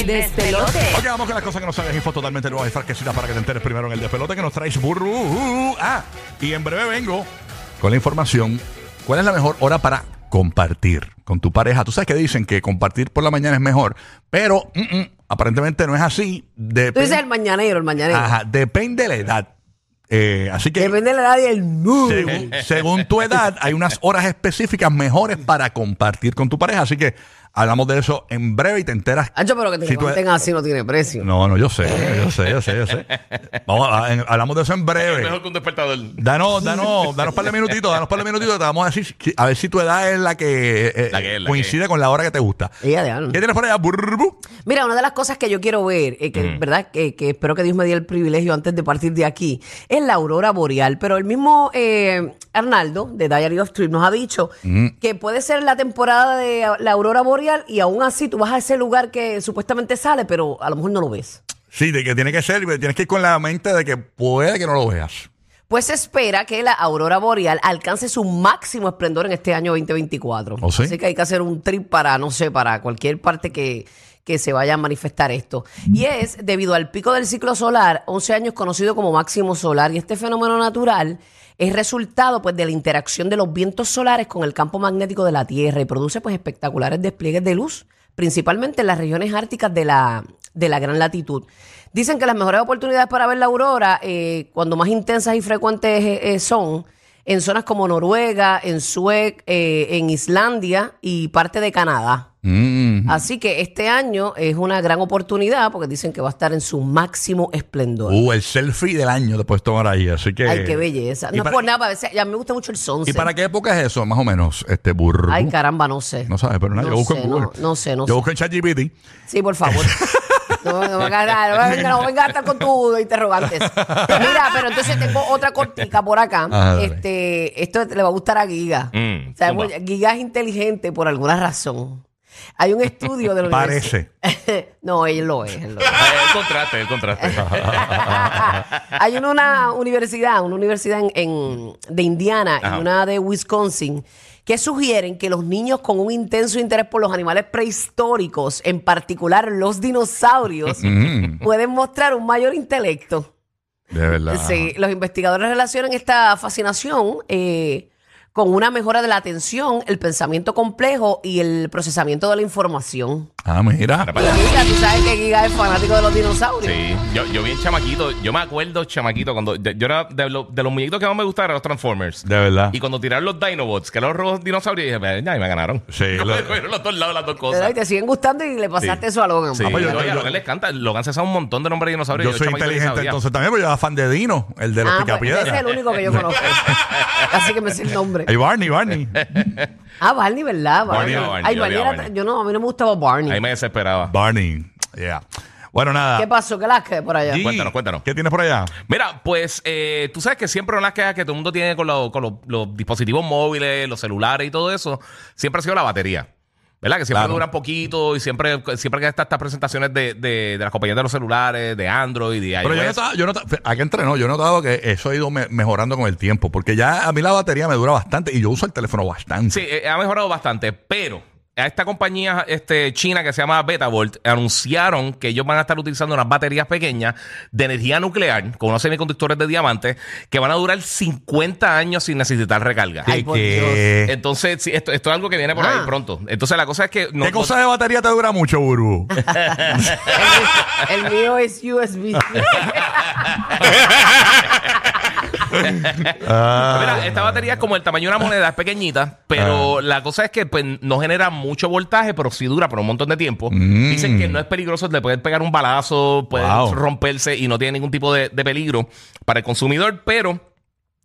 El despelote. Ok, vamos con las cosas que no sabes. Info totalmente nuevas y fresquecitas para que te enteres primero en el despelote que nos traes burru. Ah, y en breve vengo con la información. ¿Cuál es la mejor hora para compartir con tu pareja? Tú sabes que dicen que compartir por la mañana es mejor, pero mm, mm, aparentemente no es así. Dep- Tú dices el mañanero, el mañanero. Ajá, depende de la edad. Eh, así que Depende de la edad y el mood. según, según tu edad, hay unas horas específicas mejores para compartir con tu pareja. Así que hablamos de eso en breve y te enteras. Ancho, pero que te Si tú- levanten así no tiene precio. No, no, yo sé, yo sé, yo sé, yo sé. Vamos, a- en- hablamos de eso en breve. Mejor que un despertador. Danos, danos, danos par de minutitos, danos par de minutitos, te vamos a decir, si- a ver si tu edad es la que, eh, La que es, la coincide con la hora que te gusta. Ella de algo. ¿Qué tienes por allá? Burbu. Mira, una de las cosas que yo quiero ver, eh, que verdad que, que espero que Dios me dé el privilegio antes de partir de aquí, es la aurora boreal. Pero el mismo eh, Arnaldo de Diary of Trip nos ha dicho que puede ser la temporada de la aurora boreal y aún así tú vas a ese lugar que supuestamente sale, pero a lo mejor no lo ves. Sí, de que tiene que ser, tienes que ir con la mente de que puede que no lo veas. Pues se espera que la aurora boreal alcance su máximo esplendor en este año 2024. ¿Oh, sí? Así que hay que hacer un trip para, no sé, para cualquier parte que, que se vaya a manifestar esto. Y es debido al pico del ciclo solar, 11 años conocido como máximo solar. Y este fenómeno natural es resultado pues de la interacción de los vientos solares con el campo magnético de la Tierra y produce pues espectaculares despliegues de luz, principalmente en las regiones árticas de la, de la gran latitud. Dicen que las mejores oportunidades para ver la aurora, eh, cuando más intensas y frecuentes eh, eh, son, en zonas como Noruega, en Suecia, en Islandia y parte de Canadá. Mm. Así que este año es una gran oportunidad porque dicen que va a estar en su máximo esplendor. Uh, el selfie del año te puedes tomar ahí, así que... Ay, qué belleza. ¿Y No es por nada, a veces- ya me gusta mucho el ¿Y sunset. para qué época es eso, más o menos, este burro? Ay, caramba, no sé. No sabes, pero nada, No yo busco sé, en Google. no- no sé, no Yo sé. busco en ChatGPT. Sí, por favor. No, no, venga, no, venga, no venga a estar con tus interrogantes. Mira, pero entonces tengo otra cortica por acá. Ajá, dale. este, esto le va a gustar a Giga. Mm, O sea. Giga es inteligente por alguna razón. Hay un estudio de la Parece. no, él lo es. él lo es. El contraste, el contraste. Hay una, una universidad, una universidad en, en- de Indiana Ajá. y una de Wisconsin que sugieren que los niños con un intenso interés por los animales prehistóricos, en particular los dinosaurios, Mm, pueden mostrar un mayor intelecto. de verdad. Sí, los investigadores relacionan esta fascinación eh, con una mejora de la atención, el pensamiento complejo y el procesamiento de la información. Ah, mira. Para allá. Giga, tú sabes que Giga es fanático de los dinosaurios. Sí, yo, yo bien chamaquito, yo me acuerdo chamaquito cuando yo yo era de, lo- de los muñequitos que más me gustaban eran los Transformers. De verdad. Y cuando tiraron los Dinobots, que eran los rojos dinosaurios, dije, "Pues, ya, y me ganaron. Sí, No, lo- me cogieron los dos lados las dos ¿Verdad? Y cosas. te siguen gustando y le pasaste Sí. eso a Logan. Sí, Ah, pues yo- yo, y a yo- Logan le encanta. Logan se sabe un montón de nombres de dinosaurios. Yo soy chamaquito ni inteligente sabía. entonces también, porque yo era fan de Dino, el de los Ah, pues, ese es picapiedras. el único que yo conozco. Así que me sé el nombre. Ay, Barney, Barney. Ah, Barney, ¿verdad? Barney, Barney. Barney, Ay, yo Barney odiaba era- Barney. yo no, a mí no me gustaba Barney. Ahí me desesperaba. Barney. Yeah. Bueno, nada. ¿Qué pasó? ¿Qué las que por allá? G, Cuéntanos, cuéntanos. ¿Qué tienes por allá? Mira, pues eh, tú sabes que siempre una de las quejas que todo el mundo tiene con, los- con los, los dispositivos móviles, los celulares y todo eso, siempre ha sido la batería. ¿Verdad? Que siempre Claro. duran poquito y siempre, siempre que están estas presentaciones de, de, de las compañías de los celulares, de Android y de Pero yo he iOS. notado, yo notado, aquí entrenó, yo he notado que eso ha ido me- mejorando con el tiempo, porque ya a mí la batería me dura bastante y yo uso el teléfono bastante. Sí, eh, ha mejorado bastante, pero a esta compañía este, china que se llama Betavolt anunciaron que ellos van a estar utilizando unas baterías pequeñas de energía nuclear con unos semiconductores de diamante que van a durar 50 años sin necesitar recarga. Ay, por ¿Qué, Entonces, sí, esto, esto es algo que viene por Ah. ahí pronto. Entonces, la cosa es que. no- ¿Qué no- cosa de batería te dura mucho, Burbu? El, el mío es USB. Mira, esta batería es como el tamaño de una moneda, es pequeñita, pero la cosa es que pues, no genera mucho voltaje, pero sí dura por un montón de tiempo. Mm. Dicen que no es peligroso, le pueden pegar un balazo, puede Wow. romperse y no tiene ningún tipo de, de peligro para el consumidor, pero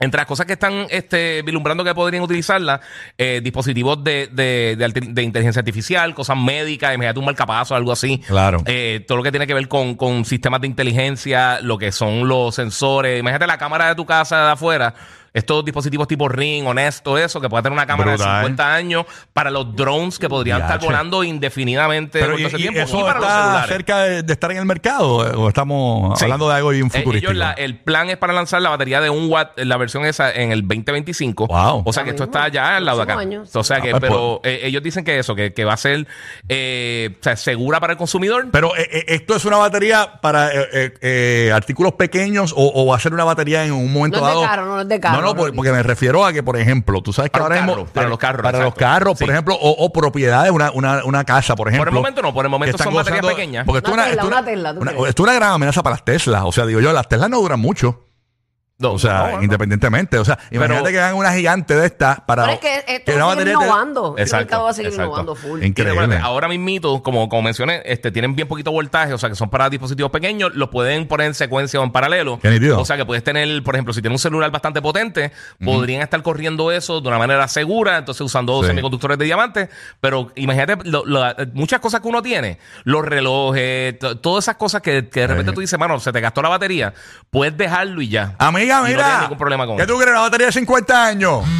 Entre las cosas que están este, vislumbrando que podrían utilizarla, eh, dispositivos de, de, de inteligencia artificial, cosas médicas, imagínate un marcapaso, algo así. Claro. Eh, todo lo que tiene que ver con, con sistemas de inteligencia, lo que son los sensores. Imagínate la cámara de tu casa de afuera. Estos dispositivos tipo Ring, Honest, todo eso, que puede tener una cámara Brutal. de 50 años para los drones que podrían estar volando indefinidamente Pero y, ese y tiempo. eso y para los celulares. cerca de, de estar en el mercado eh, o estamos Sí. hablando de algo bien Eh, futurístico. ellos la- el plan es para lanzar la batería de un watt, la versión esa en el 2025. Wow. O sea que esto está ya al lado de acá. O sea que, Ah, pues, pero eh, ellos dicen que eso, que, que va a ser eh, o sea, segura para el consumidor. Pero eh, esto es una batería para eh, eh, eh, artículos pequeños o, o va a ser una batería en un momento No es de dado. carro, no es de carro, No, no, por- porque me refiero a que, por ejemplo, tú sabes que Para ahora los mismo carros, para los carros, para los carros, por Sí. ejemplo, o, o propiedades, una, una, una casa, por ejemplo. momento no, por el momento son baterías gozando- pequeñas. Porque esto es Una una gran amenaza para las Teslas. O sea, digo yo, las Teslas no duran mucho. No, O sea, no, bueno. independientemente. O sea, imagínate que hagan una gigante de estas para. Pero es que esto una va a seguir batería te- innovando. El Exacto, mercado va a seguir exacto. innovando full. Increíble. Y recuerda, ahora mismito, como, como mencioné, este, tienen bien poquito voltaje, o sea que son para dispositivos pequeños, los pueden poner en secuencia o en paralelo. O sea que puedes tener, por ejemplo, si tienes un celular bastante potente, podrían estar corriendo eso de una manera segura, entonces usando Sí. semiconductores de diamante. Pero imagínate lo- lo- muchas cosas que uno tiene, los relojes, todas esas cosas que, que de repente Sí. tú dices, mano, se te gastó la batería, puedes dejarlo y ya. Amiga, Y no mira. tienes ningún problema con ¿Qué tú crees? Una batería de 50 años.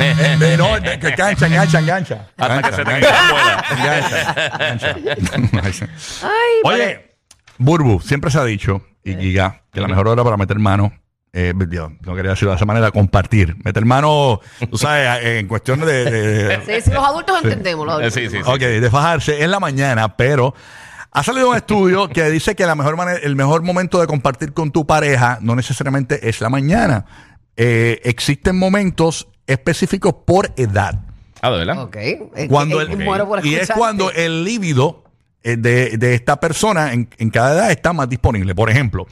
Eh, de- no, de- que engancha, engancha, engancha. Hasta que se te Engancha, caiga la engancha, engancha. Ay, Oye, Burbu, siempre se ha dicho, y Giga, que la mejor hora para meter mano, eh, Dios, no quería decirlo de esa manera, compartir. Meter mano, tú sabes, en cuestión de... de- Sí, sí, los adultos entendemos. Los adultos Sí, sí, sí. Ok, de fajarse en la mañana, pero ha salido un estudio que dice que la mejor manera, el mejor momento de compartir con tu pareja no necesariamente es la mañana. Eh, existen momentos específicos por edad. Ah, ¿de verdad? Ok. Es Cuando que- el- y es cuando el líbido eh, de, de esta persona en, en cada edad está más disponible. Por ejemplo,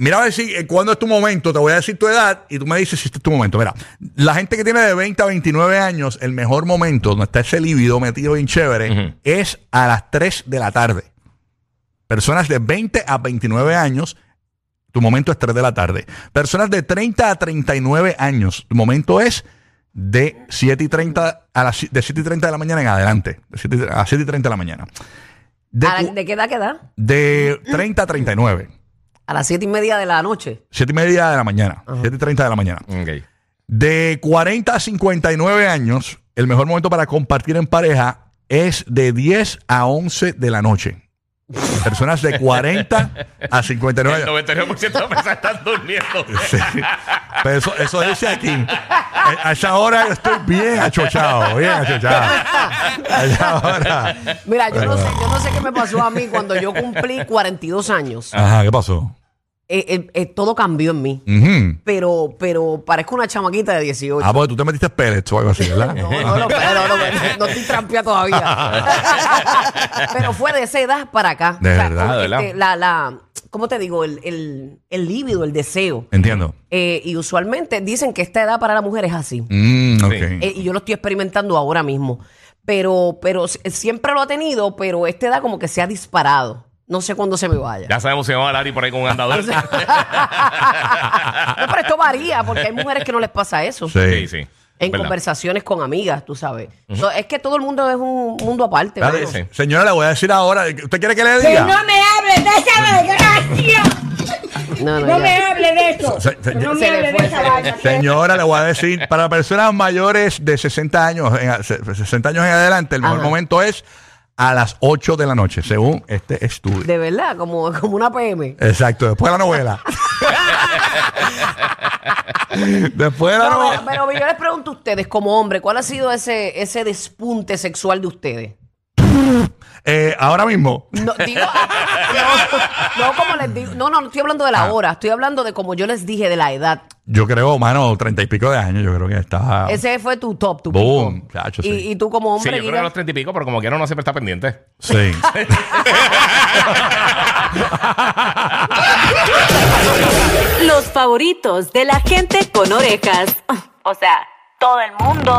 mira a ver si eh, cuándo es tu momento, te voy a decir tu edad y tú me dices si este es tu momento. Mira, la gente que tiene de 20 a 29 años, el mejor momento donde está ese líbido metido bien chévere Ujú. es a las 3 de la tarde. Personas de 20 a 29 años, tu momento es 3 de la tarde. Personas de 30 a 39 años, tu momento es de 7 y 30 a las, de 7 y 30 de la mañana en adelante. De 7 y- a 7 y 30 de la mañana. De, ¿A la- cu- ¿De qué edad queda? de 30 a 39. A las siete y media de la noche. 7 y media de la mañana. 7 y 30 de la mañana. Ok. De 40 a 59 años, el mejor momento para compartir en pareja es de 10 a 11 de la noche. Personas de 40 a 59 El años. 99% de las personas están durmiendo. Sí. Pero eso, eso dice aquí. Eh, A esa hora yo estoy bien achochado, bien achochado. A esa hora. Mira, yo no sé, yo no sé qué me pasó a mí cuando yo cumplí 42 años. Ajá, ¿qué pasó? Eh, eh, eh, todo cambió en mí. Ujú. Pero, pero parezco una chamaquita de 18. Ah, porque tú te metiste pellets o algo así, ¿verdad? No, no, no, pero no, no, no estoy trampea todavía. pero fue de esa edad para acá. De verdad, de verdad. este, la, la, ¿Cómo te digo? El, el, el líbido, el deseo. Entiendo. Eh, y usualmente dicen que esta edad para la mujer es así. Mm, ok. Eh, y yo lo estoy experimentando ahora mismo. Pero, pero s- siempre lo ha tenido, pero esta edad como que se ha disparado. No sé cuándo se me vaya. Ya sabemos si vamos a Lari por ahí con un andador. No, pero esto varía, porque hay mujeres que no les pasa eso. Sí. sí, sí. En ¿Verdad? conversaciones con amigas, tú sabes. So, es que todo el mundo es un mundo aparte. Sí. Señora, le voy a decir ahora. ¿Usted quiere que le Que diga? no me hable de esa desgracia. No, no, No me hable de eso. Se- se- No se me le hable de esa vaina. Señora, le voy a decir, para personas mayores de 60 años, en, se- 60 años en adelante, el mejor Ajá. momento es a las 8 de la noche, según este estudio. De verdad, como, como una PM. Exacto, después de la novela. después de la No, novela. pero, pero yo les pregunto a ustedes, como hombre, ¿cuál ha sido ese, ese despunte sexual de ustedes? Eh, ahora mismo. No, digo, no, no, como les digo, no, no, no estoy hablando de la Ah. hora, estoy hablando de como yo les dije, de la edad. Yo creo, mano, treinta y pico de años, yo creo que está. Ese fue tu top, tu. Boom, pico. chacho, y, sí. y tú como Sí, hombre, yo creo que a los treinta y pico, pero como quiera uno siempre está pendiente. Sí. Los favoritos de la gente con orejas. O sea, todo el mundo.